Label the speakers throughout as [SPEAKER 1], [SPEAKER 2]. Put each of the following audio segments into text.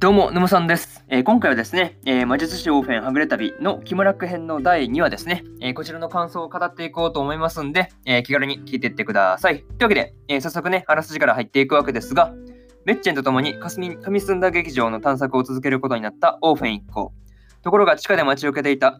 [SPEAKER 1] どうも、沼さんです。えー、今回はですね、えー、魔術師オーフェンはぐれ旅の木村編の第2話ですね、えー、こちらの感想を語っていこうと思いますんで、え気軽に聞いていってください。というわけで、え早速ね、あらすじから入っていくわけですが、メッチェンと共に霞澄んだ劇場の探索を続けることになったオーフェン一行。ところが地下で待ち受けていた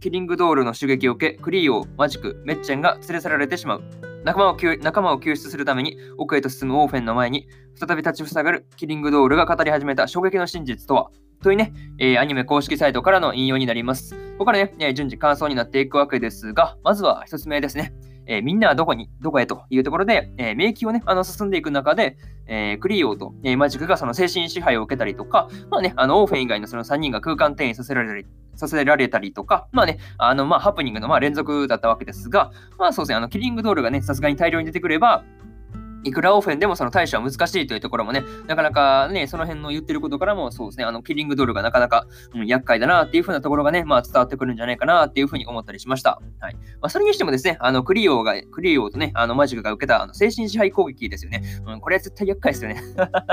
[SPEAKER 1] キリングドールの襲撃を受け、クリーオ、マジク、メッチェンが連れ去られてしまう。仲間を仲間を救出するために奥へと進むオーフェンの前に再び立ちふさがるキリングドールが語り始めた衝撃の真実とは？というね、えー、アニメ公式サイトからの引用になります。ここからね、順次感想になっていくわけですが、まずは一つ目ですね。えー、みんなはどこに、どこへというところで、えー、迷宮をね、あの進んでいく中で、えー、クリオーと、えマジックがその精神支配を受けたりとか、まあね、あのオーフェン以外のその3人が空間転移させられたりさせられたりとか、まあね、あの、まあ、ハプニングのまあ連続だったわけですが、まあそうですね、あの、キリングドールがね、さすがに大量に出てくれば、いくらオフェンでもその対処は難しいというところもね、なかなかね、その辺の言ってることからもそうですね、あの、キリングドールがなかなか、うん、厄介だなっていう風なところがね、まあ伝わってくるんじゃないかなっていう風に思ったりしました。はい。まあそれにしてもですね、あの、クリオが、クリオとね、あの、マジックが受けたあの精神支配攻撃ですよね。うん、これは絶対厄介ですよね。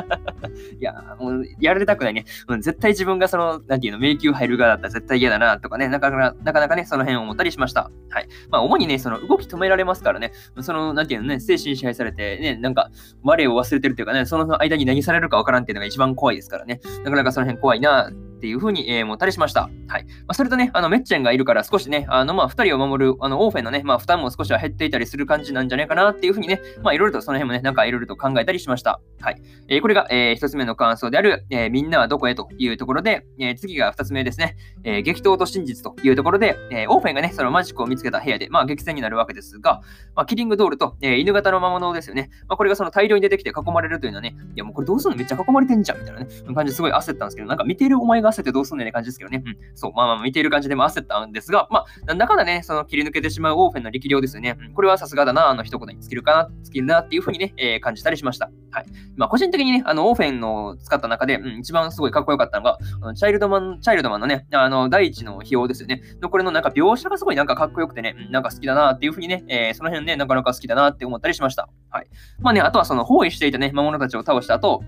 [SPEAKER 1] いや、もう、やられたくないね。うん、絶対自分がその、なんていうの、迷宮入る側だったら絶対嫌だなとかね、なかなか、なかなかね、その辺を思ったりしました。はい。まあ主にね、その動き止められますからね、その、なんていうのね、精神支配されて、ね、なんか、我を忘れてるというかね、その間に何されるかわからんっていうのが一番怖いですからね。なかなかその辺怖いなっていうふうに、えー、思ったりしました。はい。まあ、それとね、あの、メッチェンがいるから少しね、あの、まあ、二人を守る、あの、オーフェンのね、まあ、負担も少しは減っていたりする感じなんじゃないかなっていうふうにね、まあ、いろいろとその辺もね、なんかいろいろと考えたりしました。はい。えー、これが、えー、一つ目の感想である、えー、みんなはどこへというところで、えー、次が二つ目ですね、えー、激闘と真実というところで、えー、オーフェンがね、そのマジックを見つけた部屋で、まあ、激戦になるわけですが、まあ、キリングドールと、えー、犬型の魔物ですよね。まあ、これがその大量に出てきて囲まれるというのはね、いや、もうこれどうすんの？めっちゃ囲まれてんじゃんみたいなね、感じですごい焦ったんですけど、なんか見てるお前が焦ってどうすんねんって感じですけどね。うん。そう、まあまあ見ている感じでも焦ったんですが、まあ、なんだかんだね、その切り抜けてしまうオーフェンの力量ですよね。うん、これはさすがだな、あの一言に尽きるかな、尽きるなっていうふうにね、えー、感じたりしました。はい。まあ個人的にね、あの、オーフェンの使った中で、うん、一番すごいかっこよかったのが、あのチャイルドマン、チャイルドマンのね、あの、第一の費用ですよね。のこれのなんか描写がすごいなんかかっこよくてね、なんか好きだなっていうふうにね、えー、その辺ね、なかなか好きだなって思ったりしました。はい。まあね、あとはその包囲していたね、魔物たちを倒した後、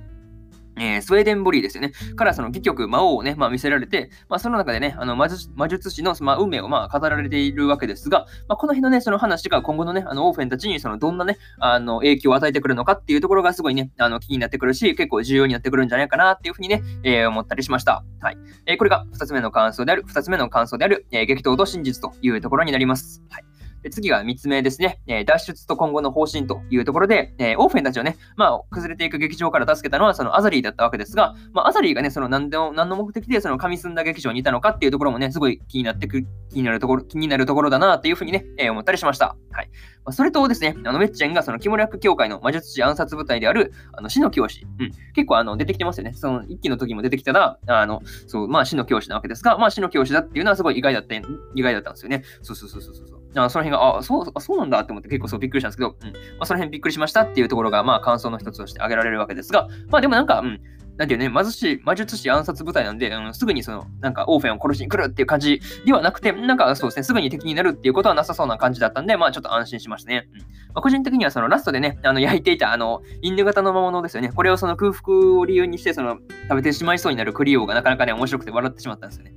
[SPEAKER 1] えー、スウェーデンボリーですよね。からその戯曲、魔王をね、まあ、見せられて、まあ、その中でね、あの魔術魔術師の、まあ、運命をまあ語られているわけですが、まあ、この辺のね、その話が今後のね、あのオーフェンたちにそのどんなね、あの影響を与えてくるのかっていうところがすごいね、あの気になってくるし、結構重要になってくるんじゃないかなっていうふうにね、えー、思ったりしました。はい。えー、これが2つ目の感想である、2つ目の感想である、え、激闘と真実というところになります。はい。で次が3つ目ですね、え、脱出と今後の方針というところで、え、オーフェンたちをね、まあ、崩れていく劇場から助けたのはそのアザリーだったわけですが、まあ、アザリーがね、その何でも何の目的でその神澄んだ劇場にいたのかっていうところもね、すごい気になってく、気になるところ、気になるところだなっていうふうにね、え、思ったりしました。はい。まあ、それとですね、あの、メッチェンがそのキモリャック協会の魔術師暗殺部隊である、あの、死の教師。うん。結構あの、出てきてますよね。その、一期の時も出てきたら、あの、そう、まあ、死の教師なわけですが、まあ、死の教師だっていうのはすごい意外だった、意外だったんですよね。そうそうそうそうそう。あその辺が、あ、そう、あ、そうなんだって思って結構そうびっくりしたんですけど、うん。まあ、その辺びっくりしましたっていうところが、まあ、感想の一つとして挙げられるわけですが、まあ、でもなんか、うん。なんていうね、貧しい魔術師暗殺部隊なんで、うん、すぐにその、なんかオーフェンを殺しに来るっていう感じではなくて、なんかそうですね、すぐに敵になるっていうことはなさそうな感じだったんで、まあちょっと安心しましたね。うんまあ、個人的にはそのラストでね、あの焼いていたあの、犬型の魔物ですよね。これをその空腹を理由にして、その、食べてしまいそうになるクリオがなかなかね、面白くて笑ってしまったんですよね。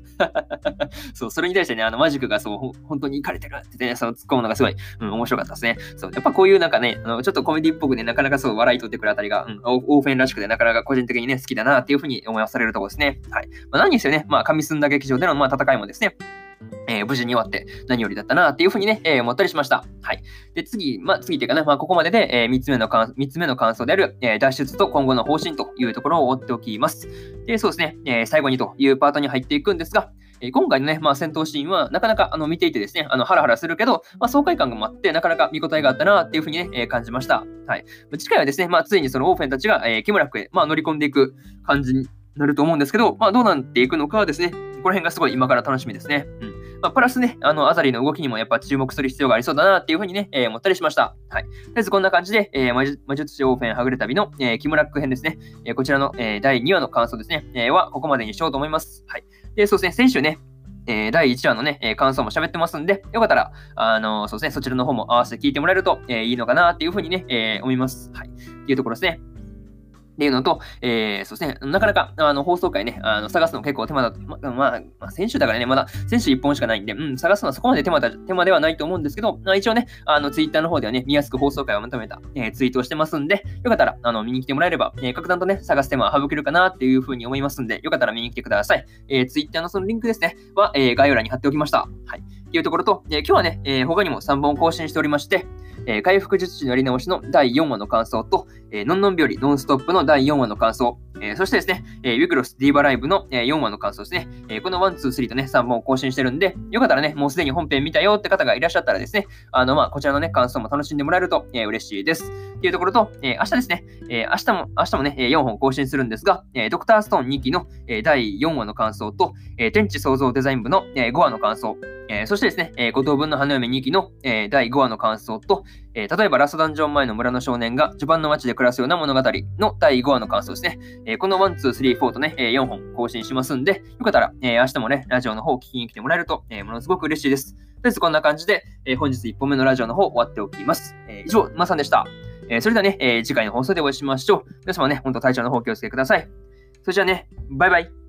[SPEAKER 1] そう、それに対してね、あの、マジックがそう、本当に行かれてるってね、その突っ込むのがすごい、うん、面白かったですね。そう、やっぱこういうなんかね、あのちょっとコメディっぽくね、なかなかそう、笑い取ってくるあたりが、うん、オーフェンらしくて、なかなか個人的にね、好きだなっていうふうに思わされるところですね。はい。まあ、何にせよね、まあ、神澄んだ劇場での、まあ、戦いもですね、えー、無事に終わって何よりだったなっていうふうにね、えー、思ったりしました。はい。で、次、まあ、次っていうかね、まあ、ここまでで、えー、3つ目の感、3つ目の感想である、えー、脱出と今後の方針というところを追っておきます。で、そうですね、えー、最後にというパートに入っていくんですが、え、今回のね、まあ、戦闘シーンはなかなかあの見ていてですね、あのハラハラするけど、まあ、爽快感があって、なかなか見応えがあったなっていうふうにね、え、感じました。はい。次回はですね、まあ、ついにそのオーフェンたちが、えー、木村区へ、まあ、乗り込んでいく感じになると思うんですけど、まあ、どうなっていくのかはですね、この辺がすごい今から楽しみですね。うん。まあ、プラスね、あの、アザリの動きにもやっぱ注目する必要がありそうだなっていうふうにね、えー、思ったりしました。はい。とりあえずこんな感じで、えー、魔術師オーフェンはぐれ旅の、えー、キムラック編ですね、え、こちらの、え、第2話の感想ですね、えー、はここまでにしようと思います。はい。で、そうですね、先週ね、えー、第1話のね、えー、感想も喋ってますんで、よかったら、あのー、そうですね、そちらの方も合わせて聞いてもらえると、え、いいのかなっていうふうにね、え、思います。はい。っていうところですね。っていうのと、えー、そうですね、なかなかあの放送回ね、あの探すの結構手間だと、ま、まあ、まあ、先週だからね、まだ先週1本しかないんで、うん、探すのはそこまで手間だ手間ではないと思うんですけど、まあ、一応ね、あのツイッターの方ではね、見やすく放送回をまとめた、えー、ツイートをしてますんで、よかったらあの見に来てもらえれば、えー、格段とね、探す手間は省けるかなっていうふうに思いますんで、よかったら見に来てください。えー、ツイッターのそのリンクですね、は、えー、概要欄に貼っておきました。はい。っていうところと、えー、今日はね、えー、他にも3本更新しておりまして、えー、回復術師のやり直しの第4話の感想と、えー、のんのん日和ノンストップの第4話の感想、えー、そしてですね、えー、ウィクロスディーバライブの、えー、4話の感想ですね、えー、この1、2、3とね、3本更新してるんで、よかったらね、もうすでに本編見たよって方がいらっしゃったらですね、あの、まあ、こちらのね、感想も楽しんでもらえると、えー、嬉しいです。っていうところと、えー、明日ですね、えー、明日も、明日もね、4本更新するんですが、えー、ドクターストーン2期の、えー、第4話の感想と、えー、天地創造デザイン部の、えー、5話の感想、えー、そしてですね、えー、五等分の花嫁2期の、えー、第5話の感想と、えー、例えばラストダンジョン前の村の少年が序盤の街で暮らすような物語の第5話の感想ですね。えー、この1、2、3、4とね、えー、4本更新しますんで、よかったら、え、明日もね、ラジオの方を聞きに来てもらえると、え、ものすごく嬉しいです。とりあえずこんな感じで、え、本日1本目のラジオの方終わっておきます。え、以上、まさんでした。え、それではね、え、次回の放送でお会いしましょう。皆様ね、ほんと体調の方気をつけください。それじゃあね、バイバイ。